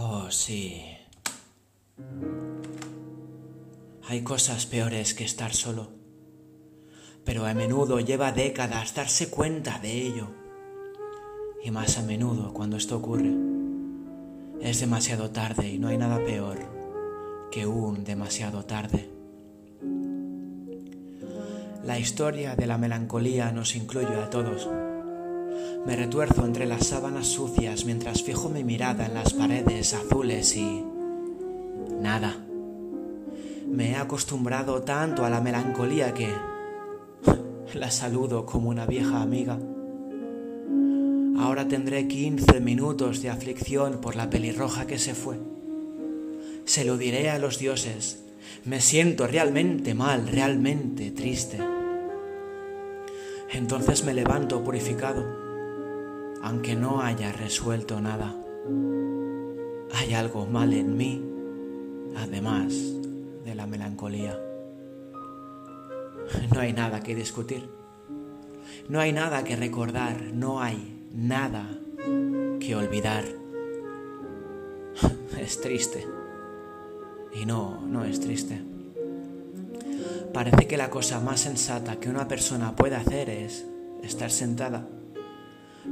Oh, sí. Hay cosas peores que estar solo, pero a menudo lleva décadas darse cuenta de ello. Y más a menudo cuando esto ocurre, es demasiado tarde y no hay nada peor que un demasiado tarde. La historia de la melancolía nos incluye a todos. Me retuerzo entre las sábanas sucias mientras fijo mi mirada en las paredes azules y... nada. Me he acostumbrado tanto a la melancolía que... la saludo como una vieja amiga. Ahora tendré 15 minutos de aflicción por la pelirroja que se fue. Se lo diré a los dioses. Me siento realmente mal, realmente triste. Entonces me levanto purificado, aunque no haya resuelto nada. Hay algo mal en mí, además de la melancolía. No hay nada que discutir, no hay nada que recordar, no hay nada que olvidar. Es triste. Y no, no es triste. Parece que la cosa más sensata que una persona puede hacer es estar sentada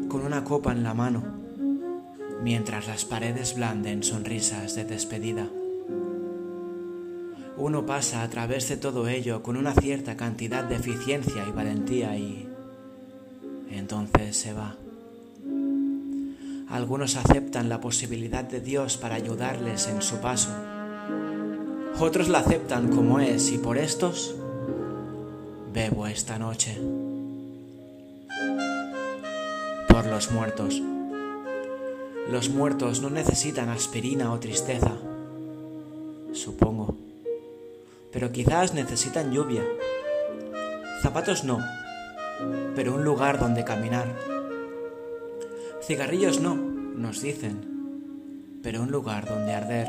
con una copa en la mano mientras las paredes blanden sonrisas de despedida. Uno pasa a través de todo ello con una cierta cantidad de eficiencia y valentía y entonces se va. Algunos aceptan la posibilidad de Dios para ayudarles en su paso otros la aceptan como es y por estos bebo esta noche. Por los muertos. Los muertos no necesitan aspirina o tristeza, supongo. Pero quizás necesitan lluvia. Zapatos no, pero un lugar donde caminar. Cigarrillos no, nos dicen, pero un lugar donde arder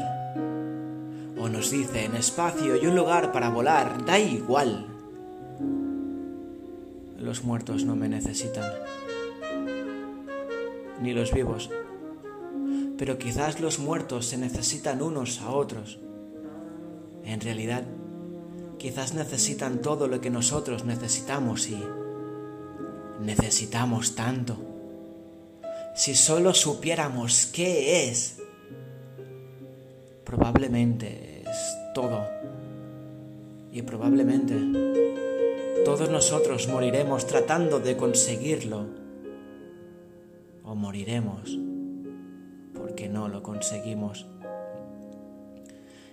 o nos dicen espacio y un lugar para volar, da igual. Los muertos no me necesitan, ni los vivos, pero quizás los muertos se necesitan unos a otros. En realidad, quizás necesitan todo lo que nosotros necesitamos y necesitamos tanto. Si solo supiéramos qué es probablemente es todo. Y probablemente todos nosotros moriremos tratando de conseguirlo. O moriremos porque no lo conseguimos.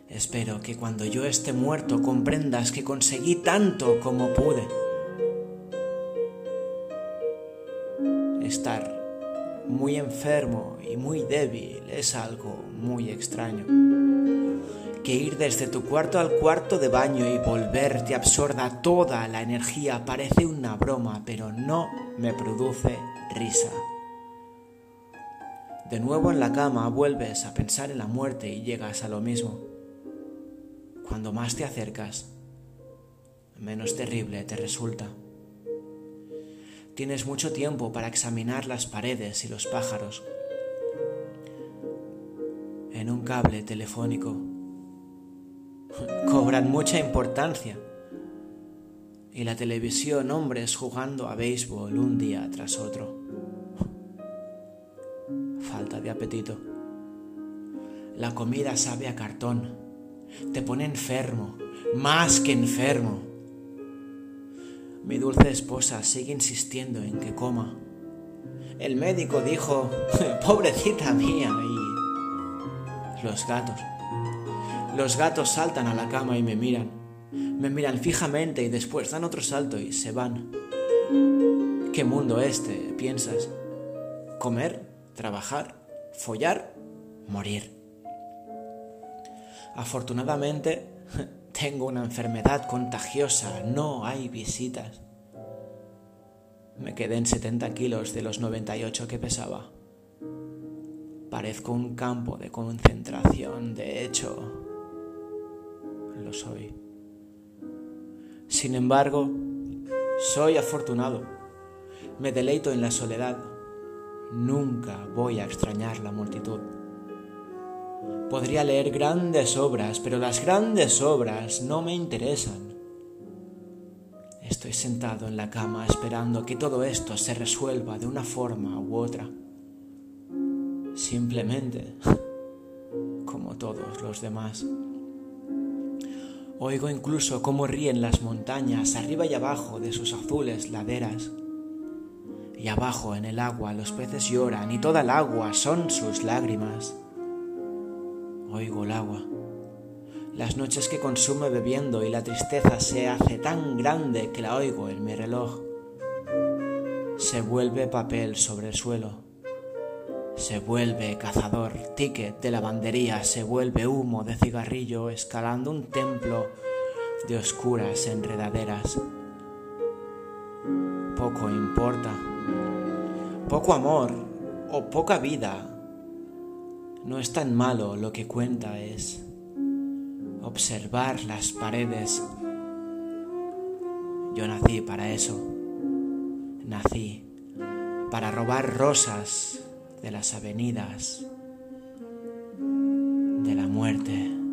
Espero que cuando yo esté muerto comprendas que conseguí tanto como pude. Estar muy enfermo y muy débil es algo muy extraño que ir desde tu cuarto al cuarto de baño y volver te absorba toda la energía parece una broma, pero no me produce risa. De nuevo en la cama vuelves a pensar en la muerte y llegas a lo mismo. Cuando más te acercas, menos terrible te resulta. Tienes mucho tiempo para examinar las paredes y los pájaros. En un cable telefónico cobran mucha importancia. Y la televisión, hombres jugando a béisbol un día tras otro. De apetito. La comida sabe a cartón. Te pone enfermo, más que enfermo. Mi dulce esposa sigue insistiendo en que coma. El médico dijo, pobrecita mía, y los gatos. Los gatos saltan a la cama y me miran. Me miran fijamente y después dan otro salto y se van. ¿Qué mundo este? piensas. Comer, trabajar, follar, morir. Afortunadamente, tengo una enfermedad contagiosa, no hay visitas. Me quedé en 70 kilos de los 98 que pesaba. Parezco un campo de concentración, de hecho, lo soy. Sin embargo, soy afortunado. Me deleito en la soledad. Nunca voy a extrañar la multitud. Podría leer grandes obras, pero las grandes obras no me interesan. Estoy sentado en la cama esperando que todo esto se resuelva de una forma u otra. Simplemente como todos los demás. Oigo incluso cómo ríen las montañas arriba y abajo de sus azules laderas. Y abajo en el agua los peces lloran y toda el agua son sus lágrimas. Oigo el agua, las noches que consume bebiendo y la tristeza se hace tan grande que la oigo en mi reloj. Se vuelve papel sobre el suelo se vuelve cazador, ticket de lavandería, se vuelve humo de cigarrillo escalando un templo de oscuras enredaderas. Poco importa, poco amor o poca vida. No es tan malo, lo que cuenta es observar las paredes. Yo nací para eso. Nací para robar rosas de las avenidas de la muerte.